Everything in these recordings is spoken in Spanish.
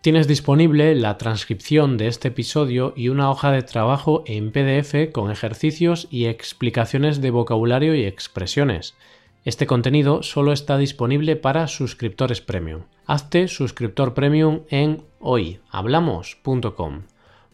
Tienes disponible la transcripción de este episodio y una hoja de trabajo en PDF con ejercicios y explicaciones de vocabulario y expresiones. Este contenido solo está disponible para suscriptores premium. Hazte suscriptor premium en hoyhablamos.com.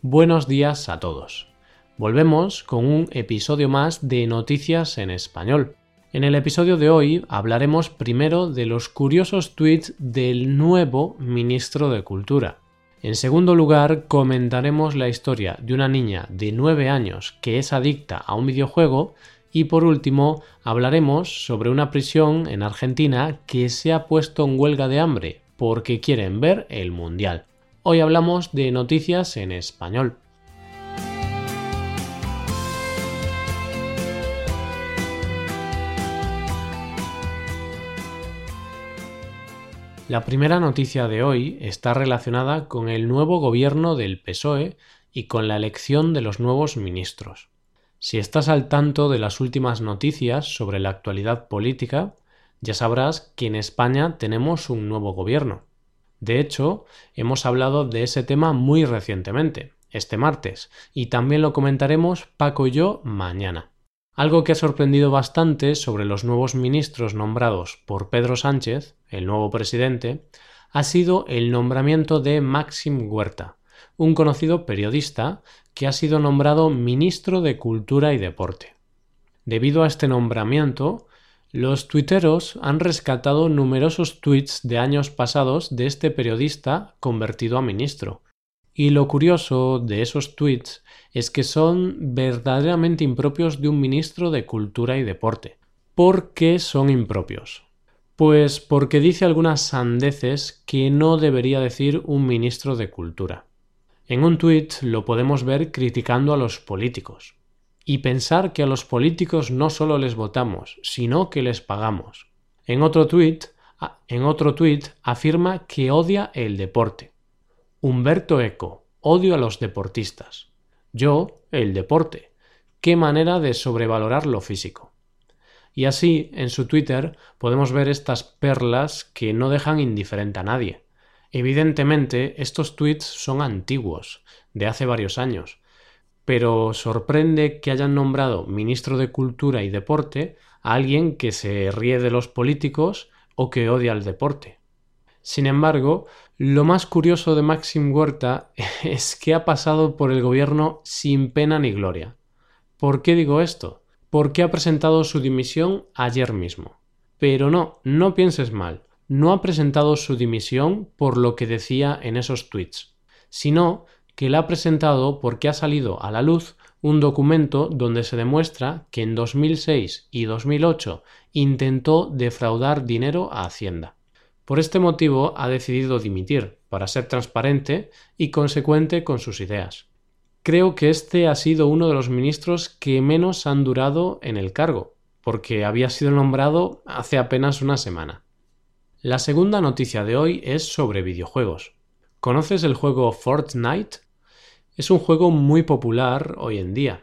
Buenos días a todos. Volvemos con un episodio más de Noticias en Español. En el episodio de hoy hablaremos primero de los curiosos tweets del nuevo ministro de Cultura. En segundo lugar, comentaremos la historia de una niña de 9 años que es adicta a un videojuego y por último hablaremos sobre una prisión en Argentina que se ha puesto en huelga de hambre porque quieren ver el Mundial. Hoy hablamos de noticias en español. La primera noticia de hoy está relacionada con el nuevo gobierno del PSOE y con la elección de los nuevos ministros. Si estás al tanto de las últimas noticias sobre la actualidad política, ya sabrás que en España tenemos un nuevo gobierno. De hecho, hemos hablado de ese tema muy recientemente, este martes, y también lo comentaremos Paco y yo mañana. Algo que ha sorprendido bastante sobre los nuevos ministros nombrados por Pedro Sánchez, el nuevo presidente, ha sido el nombramiento de Maxim Huerta, un conocido periodista que ha sido nombrado ministro de Cultura y Deporte. Debido a este nombramiento, los tuiteros han rescatado numerosos tweets de años pasados de este periodista convertido a ministro, y lo curioso de esos tweets es que son verdaderamente impropios de un ministro de Cultura y Deporte. ¿Por qué son impropios? Pues porque dice algunas sandeces que no debería decir un ministro de Cultura. En un tuit lo podemos ver criticando a los políticos. Y pensar que a los políticos no solo les votamos, sino que les pagamos. En otro tuit, en otro tuit afirma que odia el deporte Humberto Eco. Odio a los deportistas. Yo, el deporte. Qué manera de sobrevalorar lo físico. Y así, en su Twitter, podemos ver estas perlas que no dejan indiferente a nadie. Evidentemente, estos tweets son antiguos, de hace varios años, pero sorprende que hayan nombrado ministro de Cultura y Deporte a alguien que se ríe de los políticos o que odia al deporte. Sin embargo, lo más curioso de Maxim Huerta es que ha pasado por el gobierno sin pena ni gloria. ¿Por qué digo esto? Porque ha presentado su dimisión ayer mismo. Pero no, no pienses mal, no ha presentado su dimisión por lo que decía en esos tweets, sino que la ha presentado porque ha salido a la luz un documento donde se demuestra que en 2006 y 2008 intentó defraudar dinero a Hacienda. Por este motivo ha decidido dimitir, para ser transparente y consecuente con sus ideas. Creo que este ha sido uno de los ministros que menos han durado en el cargo, porque había sido nombrado hace apenas una semana. La segunda noticia de hoy es sobre videojuegos. ¿Conoces el juego Fortnite? Es un juego muy popular hoy en día.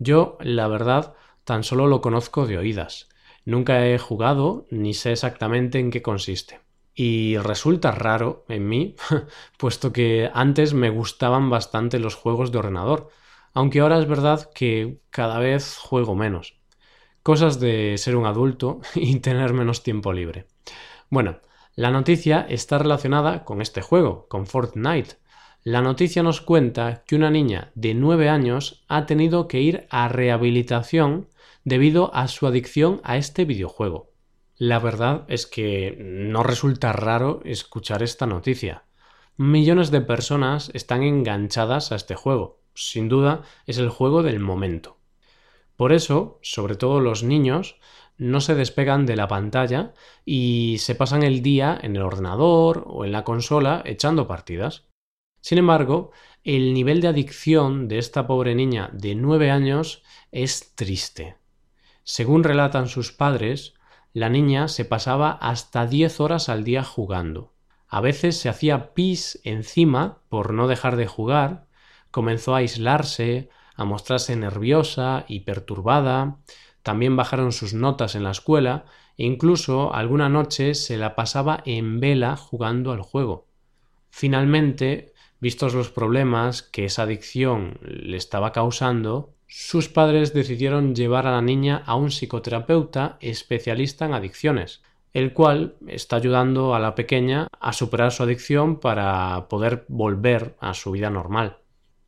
Yo, la verdad, tan solo lo conozco de oídas. Nunca he jugado ni sé exactamente en qué consiste. Y resulta raro en mí, puesto que antes me gustaban bastante los juegos de ordenador, aunque ahora es verdad que cada vez juego menos. Cosas de ser un adulto y tener menos tiempo libre. Bueno, la noticia está relacionada con este juego, con Fortnite. La noticia nos cuenta que una niña de 9 años ha tenido que ir a rehabilitación debido a su adicción a este videojuego. La verdad es que no resulta raro escuchar esta noticia. Millones de personas están enganchadas a este juego. Sin duda es el juego del momento. Por eso, sobre todo los niños, no se despegan de la pantalla y se pasan el día en el ordenador o en la consola echando partidas. Sin embargo, el nivel de adicción de esta pobre niña de 9 años es triste. Según relatan sus padres, la niña se pasaba hasta 10 horas al día jugando. A veces se hacía pis encima por no dejar de jugar, comenzó a aislarse, a mostrarse nerviosa y perturbada, también bajaron sus notas en la escuela e incluso alguna noche se la pasaba en vela jugando al juego. Finalmente, vistos los problemas que esa adicción le estaba causando, sus padres decidieron llevar a la niña a un psicoterapeuta especialista en adicciones, el cual está ayudando a la pequeña a superar su adicción para poder volver a su vida normal.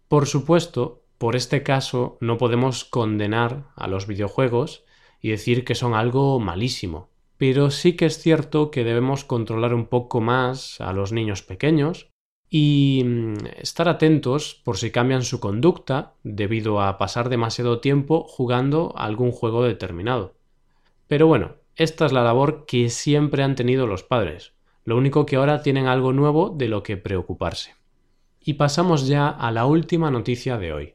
Por supuesto, por este caso no podemos condenar a los videojuegos y decir que son algo malísimo, pero sí que es cierto que debemos controlar un poco más a los niños pequeños y mm, estar atentos por si cambian su conducta debido a pasar demasiado tiempo jugando algún juego determinado. Pero bueno, esta es la labor que siempre han tenido los padres, lo único que ahora tienen algo nuevo de lo que preocuparse. Y pasamos ya a la última noticia de hoy.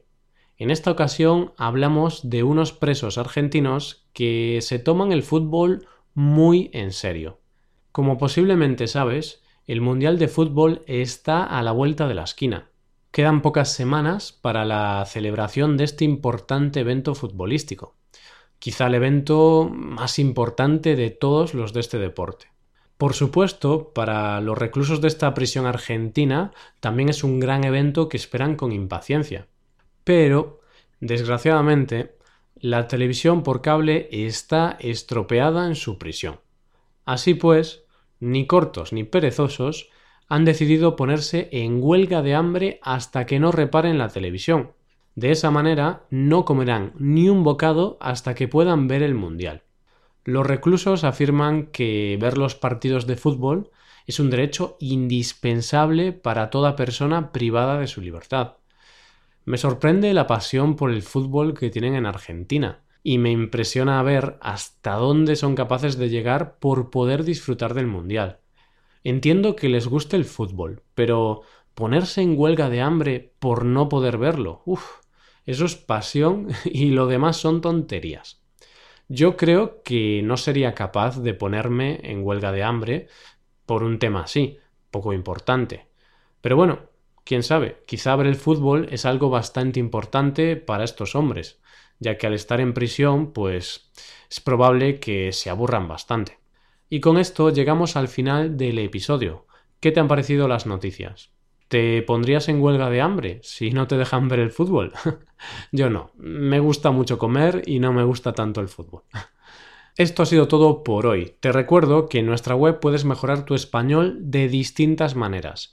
En esta ocasión hablamos de unos presos argentinos que se toman el fútbol muy en serio. Como posiblemente sabes, el Mundial de Fútbol está a la vuelta de la esquina. Quedan pocas semanas para la celebración de este importante evento futbolístico, quizá el evento más importante de todos los de este deporte. Por supuesto, para los reclusos de esta prisión argentina también es un gran evento que esperan con impaciencia. Pero, desgraciadamente, la televisión por cable está estropeada en su prisión. Así pues, ni cortos ni perezosos han decidido ponerse en huelga de hambre hasta que no reparen la televisión. De esa manera no comerán ni un bocado hasta que puedan ver el Mundial. Los reclusos afirman que ver los partidos de fútbol es un derecho indispensable para toda persona privada de su libertad. Me sorprende la pasión por el fútbol que tienen en Argentina y me impresiona ver hasta dónde son capaces de llegar por poder disfrutar del Mundial. Entiendo que les guste el fútbol, pero ponerse en huelga de hambre por no poder verlo, uff, eso es pasión y lo demás son tonterías. Yo creo que no sería capaz de ponerme en huelga de hambre por un tema así, poco importante. Pero bueno, quién sabe, quizá ver el fútbol es algo bastante importante para estos hombres ya que al estar en prisión, pues es probable que se aburran bastante. Y con esto llegamos al final del episodio. ¿Qué te han parecido las noticias? ¿Te pondrías en huelga de hambre si no te dejan ver el fútbol? Yo no. Me gusta mucho comer y no me gusta tanto el fútbol. Esto ha sido todo por hoy. Te recuerdo que en nuestra web puedes mejorar tu español de distintas maneras.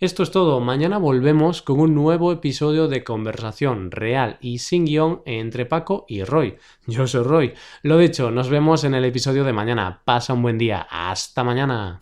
Esto es todo, mañana volvemos con un nuevo episodio de conversación real y sin guion entre Paco y Roy. Yo soy Roy. Lo dicho, nos vemos en el episodio de mañana. Pasa un buen día. Hasta mañana.